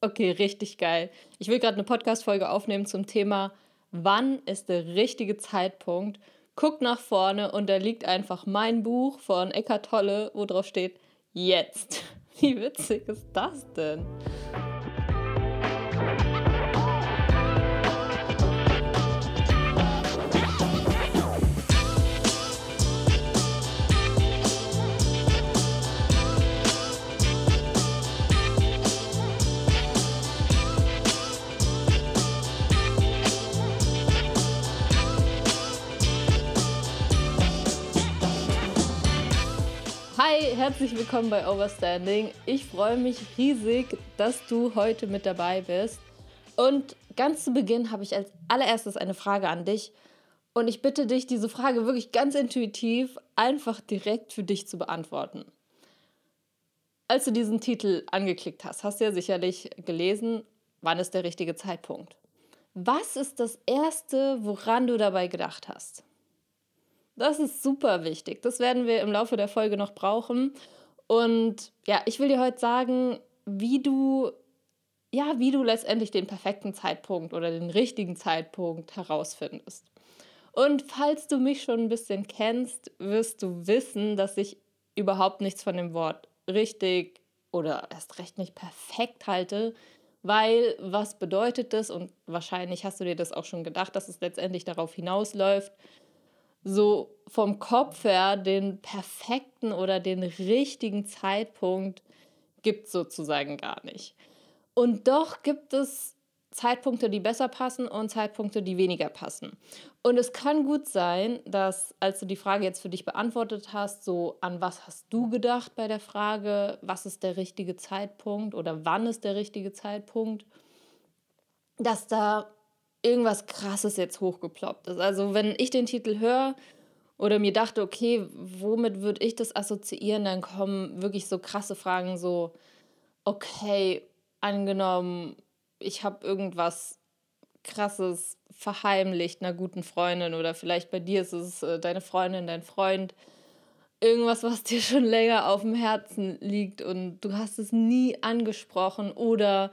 Okay, richtig geil. Ich will gerade eine Podcast-Folge aufnehmen zum Thema, wann ist der richtige Zeitpunkt? Guck nach vorne und da liegt einfach mein Buch von Eckart Tolle, wo drauf steht, jetzt. Wie witzig ist das denn? Hi, herzlich willkommen bei Overstanding. Ich freue mich riesig, dass du heute mit dabei bist. Und ganz zu Beginn habe ich als allererstes eine Frage an dich. Und ich bitte dich, diese Frage wirklich ganz intuitiv einfach direkt für dich zu beantworten. Als du diesen Titel angeklickt hast, hast du ja sicherlich gelesen, wann ist der richtige Zeitpunkt. Was ist das Erste, woran du dabei gedacht hast? Das ist super wichtig. Das werden wir im Laufe der Folge noch brauchen. Und ja, ich will dir heute sagen, wie du ja, wie du letztendlich den perfekten Zeitpunkt oder den richtigen Zeitpunkt herausfindest. Und falls du mich schon ein bisschen kennst, wirst du wissen, dass ich überhaupt nichts von dem Wort richtig oder erst recht nicht perfekt halte, weil was bedeutet das? Und wahrscheinlich hast du dir das auch schon gedacht, dass es letztendlich darauf hinausläuft, so vom Kopf her den perfekten oder den richtigen Zeitpunkt gibt sozusagen gar nicht. Und doch gibt es Zeitpunkte, die besser passen und Zeitpunkte, die weniger passen. Und es kann gut sein, dass als du die Frage jetzt für dich beantwortet hast, so an was hast du gedacht bei der Frage, was ist der richtige Zeitpunkt oder wann ist der richtige Zeitpunkt, dass da irgendwas Krasses jetzt hochgeploppt ist. Also wenn ich den Titel höre oder mir dachte, okay, womit würde ich das assoziieren, dann kommen wirklich so krasse Fragen, so, okay, angenommen, ich habe irgendwas krasses verheimlicht einer guten Freundin oder vielleicht bei dir ist es äh, deine Freundin, dein Freund, irgendwas, was dir schon länger auf dem Herzen liegt und du hast es nie angesprochen oder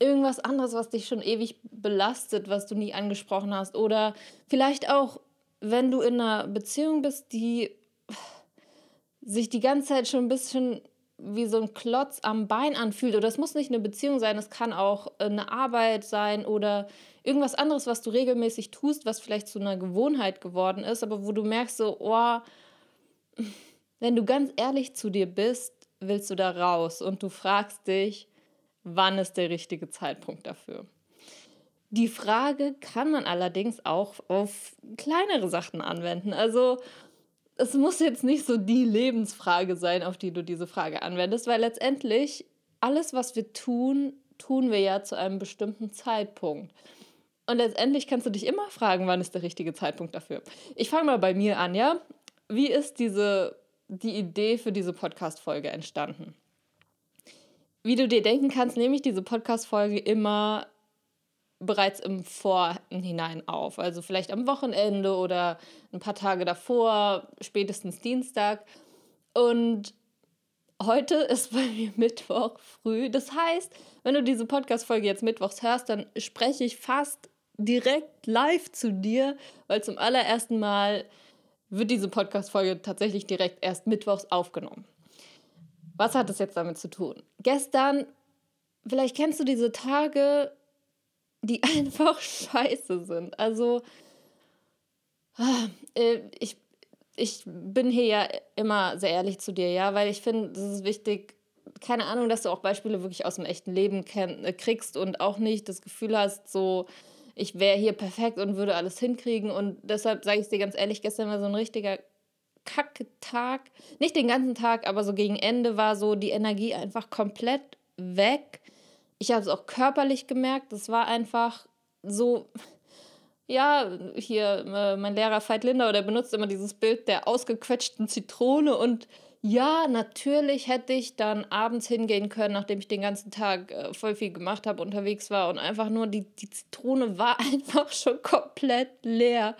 irgendwas anderes, was dich schon ewig belastet, was du nie angesprochen hast. Oder vielleicht auch, wenn du in einer Beziehung bist, die sich die ganze Zeit schon ein bisschen wie so ein Klotz am Bein anfühlt. Oder es muss nicht eine Beziehung sein, es kann auch eine Arbeit sein oder irgendwas anderes, was du regelmäßig tust, was vielleicht zu einer Gewohnheit geworden ist, aber wo du merkst so, oh, wenn du ganz ehrlich zu dir bist, willst du da raus und du fragst dich, wann ist der richtige Zeitpunkt dafür. Die Frage kann man allerdings auch auf kleinere Sachen anwenden. Also es muss jetzt nicht so die Lebensfrage sein, auf die du diese Frage anwendest, weil letztendlich alles, was wir tun, tun wir ja zu einem bestimmten Zeitpunkt. Und letztendlich kannst du dich immer fragen, wann ist der richtige Zeitpunkt dafür. Ich fange mal bei mir an, ja? Wie ist diese, die Idee für diese Podcast-Folge entstanden? Wie du dir denken kannst, nehme ich diese Podcast-Folge immer bereits im Vorhinein auf. Also vielleicht am Wochenende oder ein paar Tage davor, spätestens Dienstag. Und heute ist bei mir Mittwoch früh. Das heißt, wenn du diese Podcast-Folge jetzt mittwochs hörst, dann spreche ich fast direkt live zu dir, weil zum allerersten Mal wird diese Podcast-Folge tatsächlich direkt erst mittwochs aufgenommen. Was hat das jetzt damit zu tun? Gestern, vielleicht kennst du diese Tage, die einfach scheiße sind. Also, äh, ich, ich bin hier ja immer sehr ehrlich zu dir, ja, weil ich finde, das ist wichtig, keine Ahnung, dass du auch Beispiele wirklich aus dem echten Leben äh, kriegst und auch nicht das Gefühl hast, so, ich wäre hier perfekt und würde alles hinkriegen. Und deshalb sage ich es dir ganz ehrlich, gestern war so ein richtiger Kacktag. Nicht den ganzen Tag, aber so gegen Ende war so die Energie einfach komplett weg. Ich habe es auch körperlich gemerkt. Das war einfach so. Ja, hier, äh, mein Lehrer Veit Linder, der benutzt immer dieses Bild der ausgequetschten Zitrone. Und ja, natürlich hätte ich dann abends hingehen können, nachdem ich den ganzen Tag äh, voll viel gemacht habe, unterwegs war und einfach nur die, die Zitrone war einfach schon komplett leer.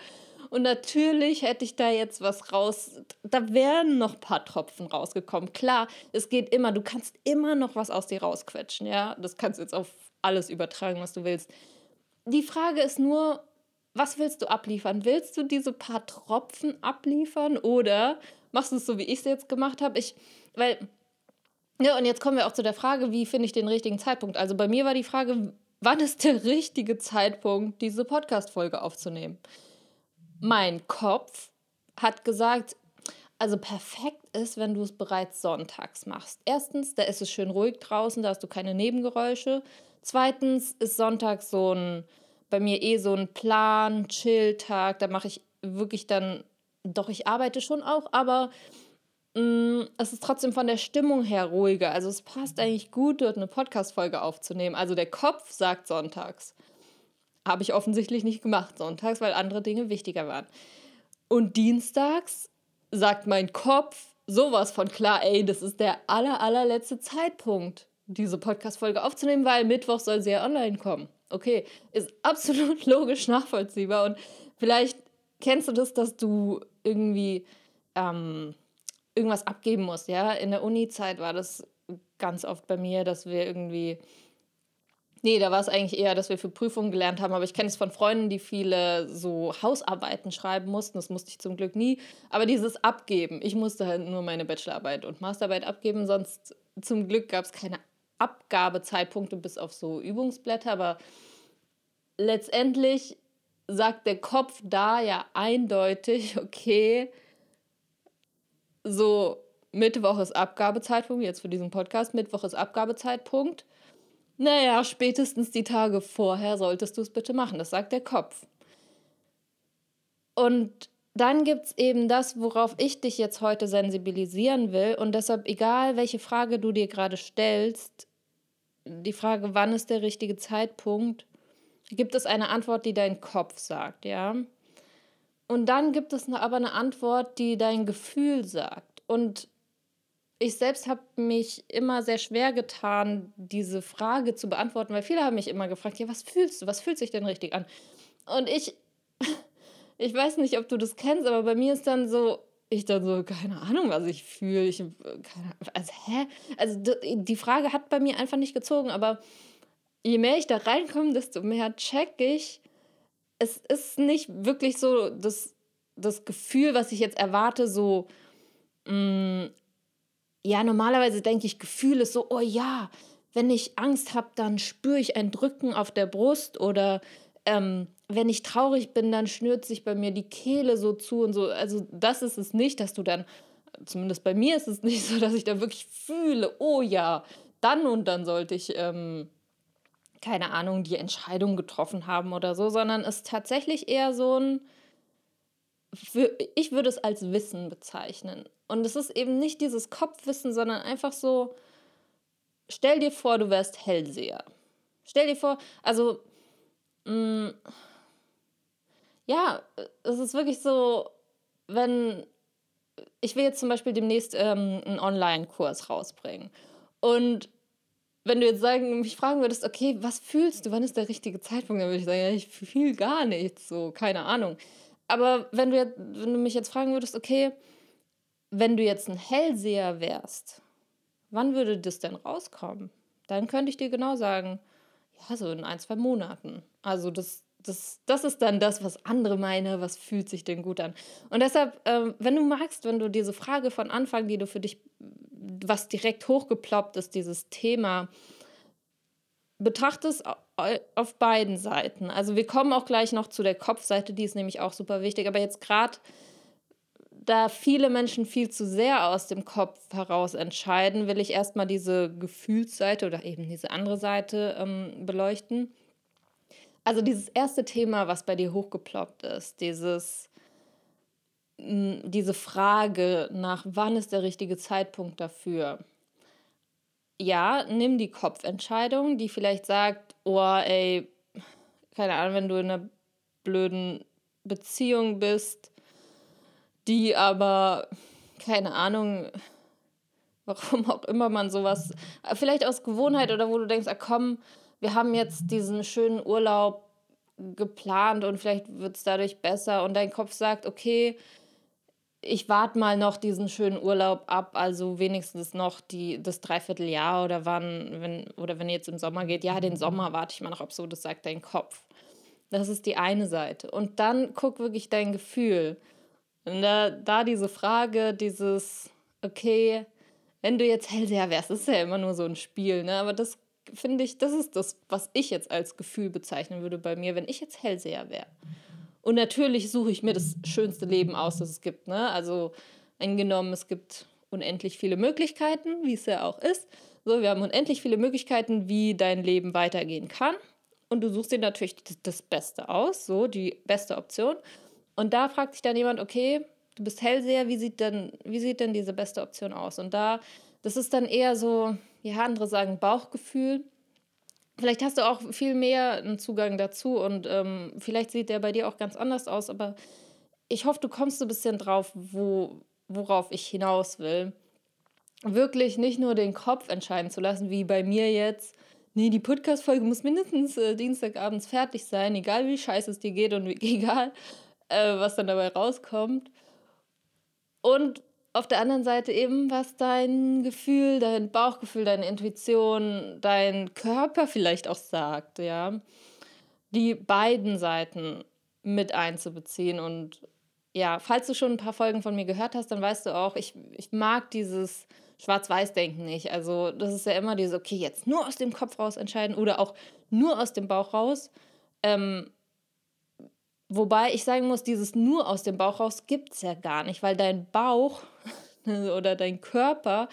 Und natürlich hätte ich da jetzt was raus. Da wären noch ein paar Tropfen rausgekommen. Klar, es geht immer. Du kannst immer noch was aus dir rausquetschen. Ja, das kannst du jetzt auf alles übertragen, was du willst. Die Frage ist nur, was willst du abliefern? Willst du diese paar Tropfen abliefern oder machst du es so, wie ich es jetzt gemacht habe? Ich, weil, ja, und jetzt kommen wir auch zu der Frage, wie finde ich den richtigen Zeitpunkt? Also bei mir war die Frage, wann ist der richtige Zeitpunkt, diese Podcast-Folge aufzunehmen? Mein Kopf hat gesagt, also perfekt ist, wenn du es bereits sonntags machst. Erstens, da ist es schön ruhig draußen, da hast du keine Nebengeräusche. Zweitens ist Sonntag so ein, bei mir eh so ein Plan, Chill-Tag. Da mache ich wirklich dann, doch, ich arbeite schon auch, aber mh, mm, es ist trotzdem von der Stimmung her ruhiger. Also es passt eigentlich gut, dort eine Podcast-Folge aufzunehmen. Also der Kopf sagt sonntags. Habe ich offensichtlich nicht gemacht sonntags, weil andere Dinge wichtiger waren. Und dienstags sagt mein Kopf sowas von klar, ey, das ist der aller, allerletzte Zeitpunkt diese Podcast-Folge aufzunehmen, weil Mittwoch soll sie ja online kommen. Okay, ist absolut logisch nachvollziehbar. Und vielleicht kennst du das, dass du irgendwie ähm, irgendwas abgeben musst. Ja, in der Uni-Zeit war das ganz oft bei mir, dass wir irgendwie. Nee, da war es eigentlich eher, dass wir für Prüfungen gelernt haben. Aber ich kenne es von Freunden, die viele so Hausarbeiten schreiben mussten. Das musste ich zum Glück nie. Aber dieses Abgeben. Ich musste halt nur meine Bachelorarbeit und Masterarbeit abgeben. Sonst zum Glück gab es keine Abgabezeitpunkte bis auf so Übungsblätter, aber letztendlich sagt der Kopf da ja eindeutig, okay, so Mittwoch ist Abgabezeitpunkt, jetzt für diesen Podcast, Mittwoch ist Abgabezeitpunkt. Naja, spätestens die Tage vorher solltest du es bitte machen, das sagt der Kopf. Und dann gibt es eben das, worauf ich dich jetzt heute sensibilisieren will. Und deshalb, egal welche Frage du dir gerade stellst, die Frage, wann ist der richtige Zeitpunkt, gibt es eine Antwort, die dein Kopf sagt, ja. Und dann gibt es aber eine Antwort, die dein Gefühl sagt. Und ich selbst habe mich immer sehr schwer getan, diese Frage zu beantworten, weil viele haben mich immer gefragt, ja, was fühlst du? Was fühlt sich denn richtig an? Und ich, ich weiß nicht, ob du das kennst, aber bei mir ist dann so, ich dann so, keine Ahnung, was ich fühle. Ich, keine, also, hä? Also, die Frage hat bei mir einfach nicht gezogen, aber je mehr ich da reinkomme, desto mehr check ich, es ist nicht wirklich so das, das Gefühl, was ich jetzt erwarte, so, mh, mm, ja, normalerweise denke ich, Gefühl ist so, oh ja, wenn ich Angst habe, dann spüre ich ein Drücken auf der Brust oder ähm, wenn ich traurig bin, dann schnürt sich bei mir die Kehle so zu und so. Also das ist es nicht, dass du dann, zumindest bei mir ist es nicht so, dass ich da wirklich fühle, oh ja, dann und dann sollte ich, ähm, keine Ahnung, die Entscheidung getroffen haben oder so, sondern es ist tatsächlich eher so ein, ich würde es als Wissen bezeichnen. Und es ist eben nicht dieses Kopfwissen, sondern einfach so, stell dir vor, du wärst Hellseher. Stell dir vor, also mh, mm, ja, es ist wirklich so, wenn ich will jetzt zum Beispiel demnächst ähm, einen Online-Kurs rausbringen. Und wenn du jetzt sagen, mich fragen würdest, okay, was fühlst du, wann ist der richtige Zeitpunkt, dann würde ich sagen, ja, ich fühle gar nichts, so, keine Ahnung. Aber wenn du, jetzt, wenn du mich jetzt fragen würdest, okay, wenn du jetzt ein Hellseher wärst, wann würde das denn rauskommen? Dann könnte ich dir genau sagen, ja, so in ein, zwei Monaten. Also das, das, das ist dann das, was andere meinen, was fühlt sich denn gut an. Und deshalb, ähm, wenn du magst, wenn du diese Frage von Anfang, die du für dich, was direkt hochgeploppt ist, dieses Thema, betrachtest auf beiden Seiten. Also wir kommen auch gleich noch zu der Kopfseite, die ist nämlich auch super wichtig. Aber jetzt gerade, da viele Menschen viel zu sehr aus dem Kopf heraus entscheiden, will ich erstmal diese Gefühlsseite oder eben diese andere Seite ähm, beleuchten. Also dieses erste Thema, was bei dir hochgeploppt ist, dieses, diese Frage nach, wann ist der richtige Zeitpunkt dafür? Ja, nimm die Kopfentscheidung, die vielleicht sagt, oh, ey, keine Ahnung, wenn du in einer blöden Beziehung bist, die aber, keine Ahnung, warum auch immer man sowas, vielleicht aus Gewohnheit oder wo du denkst, ah komm, wir haben jetzt diesen schönen Urlaub, geplant und vielleicht wird es dadurch besser und dein Kopf sagt, okay, ich warte mal noch diesen schönen Urlaub ab, also wenigstens noch die, das Dreivierteljahr oder wann, wenn, oder wenn ihr jetzt im Sommer geht, ja, den Sommer warte ich mal noch ab, so, das sagt dein Kopf. Das ist die eine Seite. Und dann guck wirklich dein Gefühl. Und da, da diese Frage, dieses, okay, wenn du jetzt Hellseher wärst, ist ja immer nur so ein Spiel, ne? Aber das finde ich, das ist das, was ich jetzt als Gefühl bezeichnen würde bei mir, wenn ich jetzt Hellseher wäre. Und natürlich suche ich mir das schönste Leben aus, das es gibt. Ne? Also angenommen, es gibt unendlich viele Möglichkeiten, wie es ja auch ist. So, wir haben unendlich viele Möglichkeiten, wie dein Leben weitergehen kann. Und du suchst dir natürlich das Beste aus, so die beste Option. Und da fragt sich dann jemand, okay, du bist Hellseher, wie sieht denn, wie sieht denn diese beste Option aus? Und da, das ist dann eher so, ja, andere sagen Bauchgefühl. Vielleicht hast du auch viel mehr einen Zugang dazu und ähm, vielleicht sieht der bei dir auch ganz anders aus, aber ich hoffe, du kommst so ein bisschen drauf, wo, worauf ich hinaus will. Wirklich nicht nur den Kopf entscheiden zu lassen, wie bei mir jetzt. Nee, die Podcast-Folge muss mindestens äh, Dienstagabends fertig sein, egal wie scheiße es dir geht und wie, egal, äh, was dann dabei rauskommt. Und auf der anderen Seite eben, was dein Gefühl, dein Bauchgefühl, deine Intuition, dein Körper vielleicht auch sagt, ja. Die beiden Seiten mit einzubeziehen. Und ja, falls du schon ein paar Folgen von mir gehört hast, dann weißt du auch, ich, ich mag dieses Schwarz-Weiß-Denken nicht. Also, das ist ja immer dieses, okay, jetzt nur aus dem Kopf raus entscheiden oder auch nur aus dem Bauch raus. Ähm, Wobei ich sagen muss, dieses nur aus dem Bauch raus gibt es ja gar nicht, weil dein Bauch oder dein Körper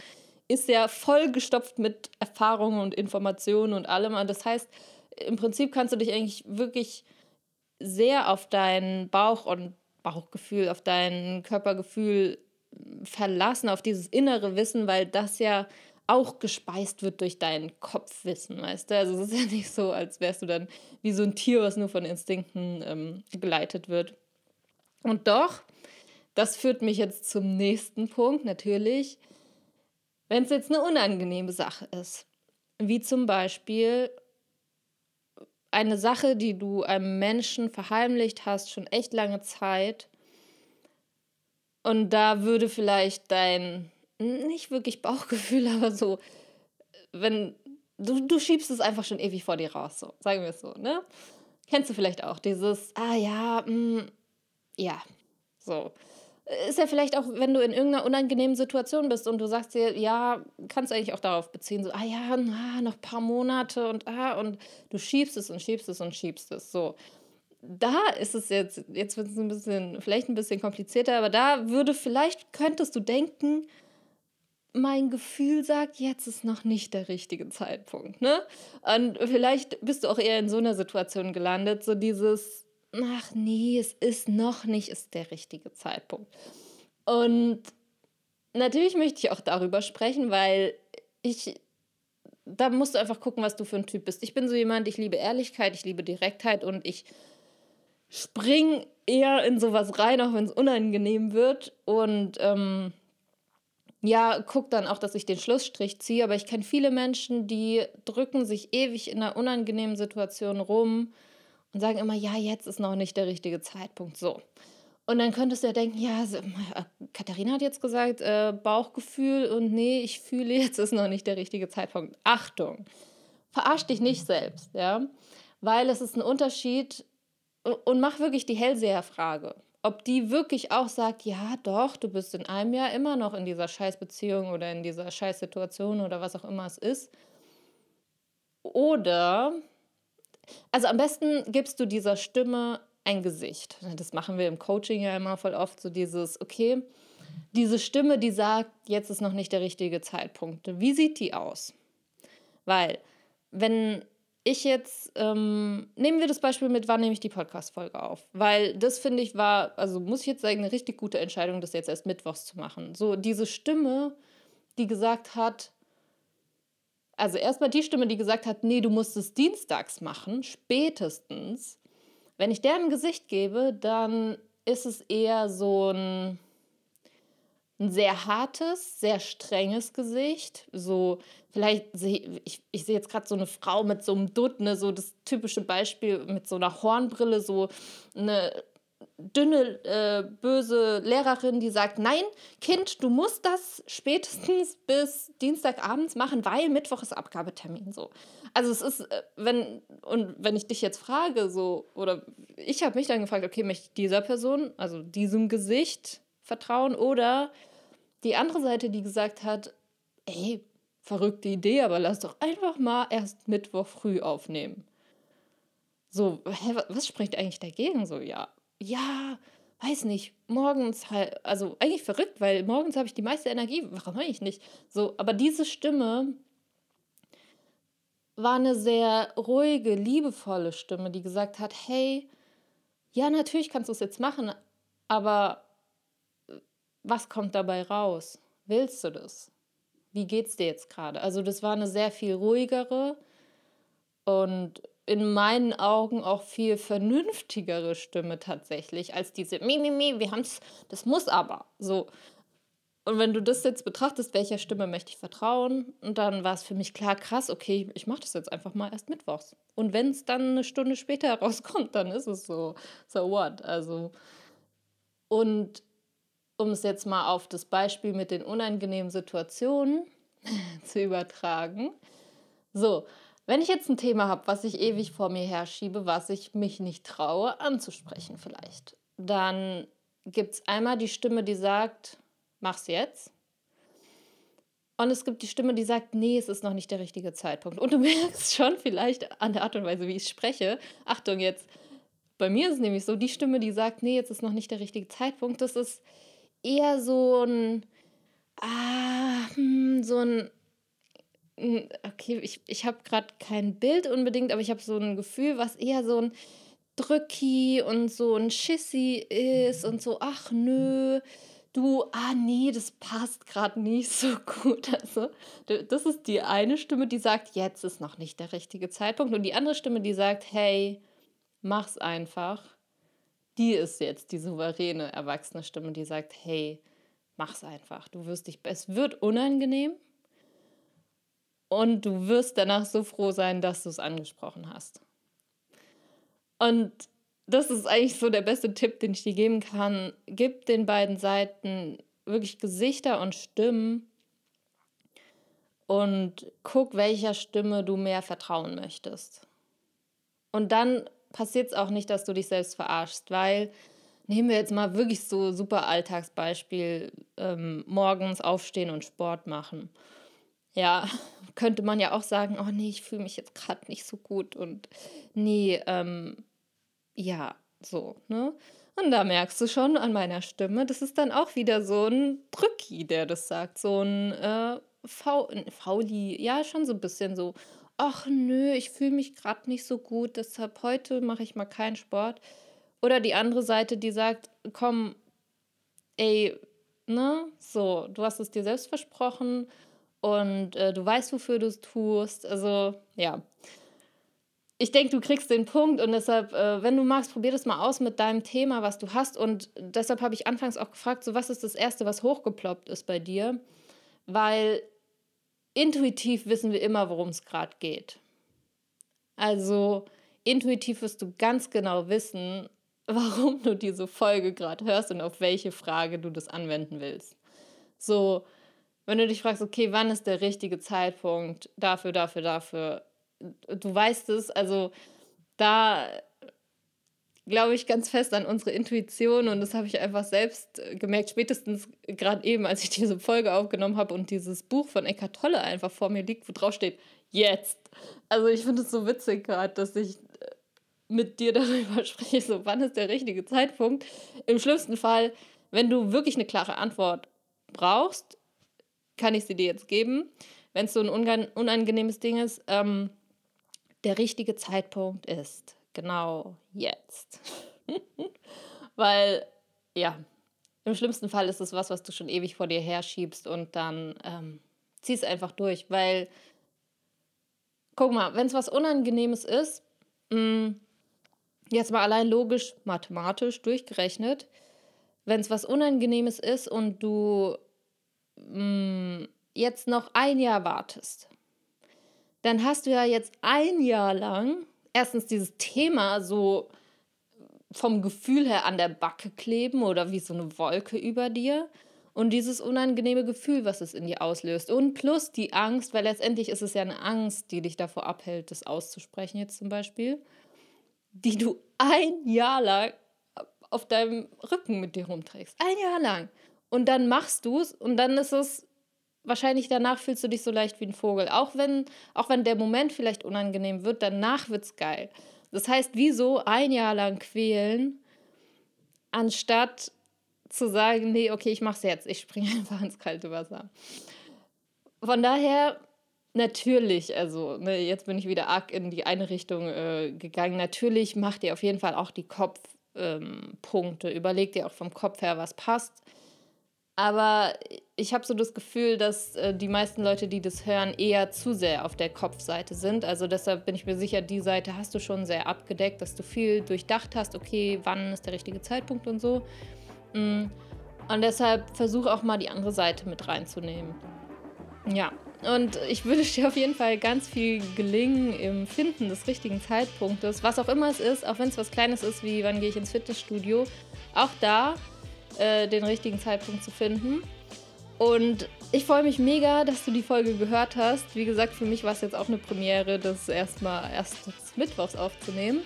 ist ja vollgestopft mit Erfahrungen und Informationen und allem. Das heißt, im Prinzip kannst du dich eigentlich wirklich sehr auf deinen Bauch und Bauchgefühl, auf dein Körpergefühl verlassen, auf dieses innere Wissen, weil das ja auch gespeist wird durch dein Kopfwissen, weißt du? Also es ist ja nicht so, als wärst du dann wie so ein Tier, was nur von Instinkten ähm, geleitet wird. Und doch, das führt mich jetzt zum nächsten Punkt, natürlich, wenn es jetzt eine unangenehme Sache ist, wie zum Beispiel eine Sache, die du einem Menschen verheimlicht hast, schon echt lange Zeit, und da würde vielleicht dein nicht wirklich Bauchgefühl, aber so, wenn du, du schiebst es einfach schon ewig vor dir raus, so, sagen wir es so, ne? Kennst du vielleicht auch dieses, ah ja, mh, mm, ja, so. Ist ja vielleicht auch, wenn du in irgendeiner unangenehmen Situation bist und du sagst dir, ja, kannst du eigentlich auch darauf beziehen, so, ah ja, na, noch ein paar Monate und ah, und du schiebst es und schiebst es und schiebst es, so. Da ist es jetzt, jetzt wird es ein bisschen, vielleicht ein bisschen komplizierter, aber da würde vielleicht, könntest du denken, mein Gefühl sagt, jetzt ist noch nicht der richtige Zeitpunkt. Ne? Und vielleicht bist du auch eher in so einer Situation gelandet, so dieses, ach nee, es ist noch nicht ist der richtige Zeitpunkt. Und natürlich möchte ich auch darüber sprechen, weil ich, da musst du einfach gucken, was du für ein Typ bist. Ich bin so jemand, ich liebe Ehrlichkeit, ich liebe Direktheit und ich spring eher in sowas rein, auch wenn es unangenehm wird. Und ähm, ja, guck dann auch, dass ich den Schlussstrich ziehe, aber ich kenne viele Menschen, die drücken sich ewig in einer unangenehmen Situation rum und sagen immer, ja, jetzt ist noch nicht der richtige Zeitpunkt. So. Und dann könntest du ja denken, ja, Katharina hat jetzt gesagt, äh, Bauchgefühl und nee, ich fühle, jetzt ist noch nicht der richtige Zeitpunkt. Achtung, verarsch dich nicht selbst, ja, weil es ist ein Unterschied und mach wirklich die Hellseherfrage ob die wirklich auch sagt, ja, doch, du bist in einem Jahr immer noch in dieser Scheißbeziehung oder in dieser Scheißsituation oder was auch immer es ist. Oder, also am besten gibst du dieser Stimme ein Gesicht. Das machen wir im Coaching ja immer voll oft, so dieses, okay, diese Stimme, die sagt, jetzt ist noch nicht der richtige Zeitpunkt. Wie sieht die aus? Weil, wenn ich jetzt, ähm, nehmen wir das Beispiel mit, wann nehme ich die Podcast-Folge auf? Weil das finde ich war, also muss ich jetzt sagen, eine richtig gute Entscheidung, das jetzt erst mittwochs zu machen. So diese Stimme, die gesagt hat, also erstmal die Stimme, die gesagt hat, nee, du musst es dienstags machen, spätestens. Wenn ich der ein Gesicht gebe, dann ist es eher so ein, ein sehr hartes, sehr strenges Gesicht. So, vielleicht sehe ich, ich sehe jetzt gerade so eine Frau mit so einem Dutt, ne, so das typische Beispiel mit so einer Hornbrille, so eine dünne, äh, böse Lehrerin, die sagt, nein, Kind, du musst das spätestens bis Dienstagabends machen, weil Mittwoch ist Abgabetermin. So. Also es ist, äh, wenn, und wenn ich dich jetzt frage, so, oder ich habe mich dann gefragt, okay, möchte ich dieser Person, also diesem Gesicht vertrauen oder die andere Seite, die gesagt hat, ey, verrückte Idee, aber lass doch einfach mal erst Mittwoch früh aufnehmen. So, hä, was spricht eigentlich dagegen? So, ja, ja, weiß nicht, morgens halt, also eigentlich verrückt, weil morgens habe ich die meiste Energie, warum eigentlich nicht? So, aber diese Stimme war eine sehr ruhige, liebevolle Stimme, die gesagt hat, hey, ja, natürlich kannst du es jetzt machen, aber was kommt dabei raus? Willst du das? Wie geht's dir jetzt gerade? Also das war eine sehr viel ruhigere und in meinen Augen auch viel vernünftigere Stimme tatsächlich als diese mi mi mi, wir haben's, das muss aber so. Und wenn du das jetzt betrachtest, welcher Stimme möchte ich vertrauen? Und dann war es für mich klar, krass, okay, ich mache das jetzt einfach mal erst mittwochs. Und wenn es dann eine Stunde später rauskommt, dann ist es so, so what? Also, und um es jetzt mal auf das Beispiel mit den unangenehmen Situationen zu übertragen. So, wenn ich jetzt ein Thema habe, was ich ewig vor mir herschiebe, was ich mich nicht traue anzusprechen vielleicht, dann gibt es einmal die Stimme, die sagt, mach's jetzt. Und es gibt die Stimme, die sagt, nee, es ist noch nicht der richtige Zeitpunkt. Und du merkst schon vielleicht an der Art und Weise, wie ich spreche. Achtung jetzt, bei mir ist es nämlich so, die Stimme, die sagt, nee, jetzt ist noch nicht der richtige Zeitpunkt, das ist eher so ein, ah, hm, so ein hm, okay, ich, ich habe gerade kein Bild unbedingt, aber ich habe so ein Gefühl, was eher so ein Drücki und so ein Schissi ist und so, ach nö, du, ah nee, das passt gerade nicht so gut. Also, das ist die eine Stimme, die sagt, jetzt ist noch nicht der richtige Zeitpunkt. Und die andere Stimme, die sagt, hey, mach's einfach. Die ist jetzt die souveräne, erwachsene Stimme, die sagt, hey, mach's einfach. Du wirst dich, es wird unangenehm, und du wirst danach so froh sein, dass du es angesprochen hast. Und das ist eigentlich so der beste Tipp, den ich dir geben kann. Gib den beiden Seiten wirklich Gesichter und Stimmen und guck, welcher Stimme du mehr vertrauen möchtest. Und dann passiert es auch nicht, dass du dich selbst verarschst, weil nehmen wir jetzt mal wirklich so super Alltagsbeispiel, ähm, morgens aufstehen und Sport machen ja, könnte man ja auch sagen, oh nee, ich fühle mich jetzt gerade nicht so gut und nee, ähm, ja, so, ne? Und da merkst du schon an meiner Stimme, das ist dann auch wieder so ein Drücki, der das sagt, so ein äh, Fauli, ja, schon so ein bisschen so, ach nö, ich fühle mich gerade nicht so gut, deshalb heute mache ich mal keinen Sport. Oder die andere Seite, die sagt, komm, ey, ne, so, du hast es dir selbst versprochen, und äh, du weißt, wofür du es tust. Also ja, ich denke, du kriegst den Punkt und deshalb, äh, wenn du magst, probier das mal aus mit deinem Thema, was du hast. Und deshalb habe ich anfangs auch gefragt, so was ist das Erste, was hochgeploppt ist bei dir? Weil intuitiv wissen wir immer, worum es gerade geht. Also intuitiv wirst du ganz genau wissen, warum du diese Folge gerade hörst und auf welche Frage du das anwenden willst. So, wenn du dich fragst, okay, wann ist der richtige Zeitpunkt dafür, dafür, dafür, du weißt es, also da glaube ich ganz fest an unsere Intuition und das habe ich einfach selbst gemerkt, spätestens gerade eben, als ich diese Folge aufgenommen habe und dieses Buch von Eckart Tolle einfach vor mir liegt, wo drauf steht, jetzt. Also ich finde es so witzig gerade, dass ich mit dir darüber spreche, so wann ist der richtige Zeitpunkt. Im schlimmsten Fall, wenn du wirklich eine klare Antwort brauchst, kann ich sie dir jetzt geben, wenn es so ein unangenehmes Ding ist. Ähm, der richtige Zeitpunkt ist genau jetzt. Weil, ja, im schlimmsten Fall ist es was, was du schon ewig vor dir herschiebst und dann ähm, zieh es einfach durch. Weil, guck mal, wenn es was Unangenehmes ist, mh, mm, jetzt mal allein logisch, mathematisch durchgerechnet, wenn es was Unangenehmes ist und du mh, mm, jetzt noch ein Jahr wartest, dann hast du ja jetzt ein Jahr lang erstens dieses Thema so vom Gefühl her an der Backe kleben oder wie so eine Wolke über dir und dieses unangenehme Gefühl, was es in dir auslöst. Und plus die Angst, weil letztendlich ist es ja eine Angst, die dich davor abhält, das auszusprechen, jetzt zum Beispiel, die du ein Jahr lang auf deinem Rücken mit dir rumträgst. Ein Jahr lang. Und dann machst du es und dann ist es wahrscheinlich danach fühlst du dich so leicht wie ein Vogel. Auch wenn, auch wenn der Moment vielleicht unangenehm wird, danach wird es geil. Das heißt, wieso ein Jahr lang quälen, anstatt zu sagen, nee, okay, ich mach's jetzt, ich springe einfach ins kalte Wasser. Von daher, natürlich, also ne, jetzt bin ich wieder arg in die eine Richtung äh, gegangen. Natürlich macht ihr auf jeden Fall auch die Kopfpunkte. Ähm, Überlegt ihr auch vom Kopf her, was passt. Aber ich habe so das Gefühl, dass äh, die meisten Leute, die das hören, eher zu sehr auf der Kopfseite sind. Also deshalb bin ich mir sicher, die Seite hast du schon sehr abgedeckt, dass du viel durchdacht hast, okay, wann ist der richtige Zeitpunkt und so. Mm. Und deshalb versuch auch mal die andere Seite mit reinzunehmen. Ja, und ich wünsche dir auf jeden Fall ganz viel Gelingen im Finden des richtigen Zeitpunktes, was auch immer es ist, auch wenn es was Kleines ist, wie wann gehe ich ins Fitnessstudio. Auch da äh, den richtigen Zeitpunkt zu finden. Und ich freue mich mega, dass du die Folge gehört hast. Wie gesagt, für mich war es jetzt auch eine Premiere, das erstmal erst Mittwochs aufzunehmen.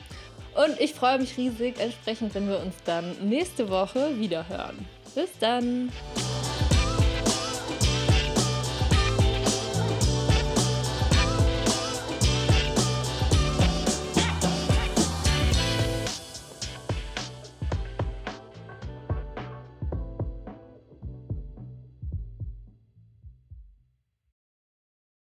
Und ich freue mich riesig entsprechend, wenn wir uns dann nächste Woche wieder hören. Bis dann!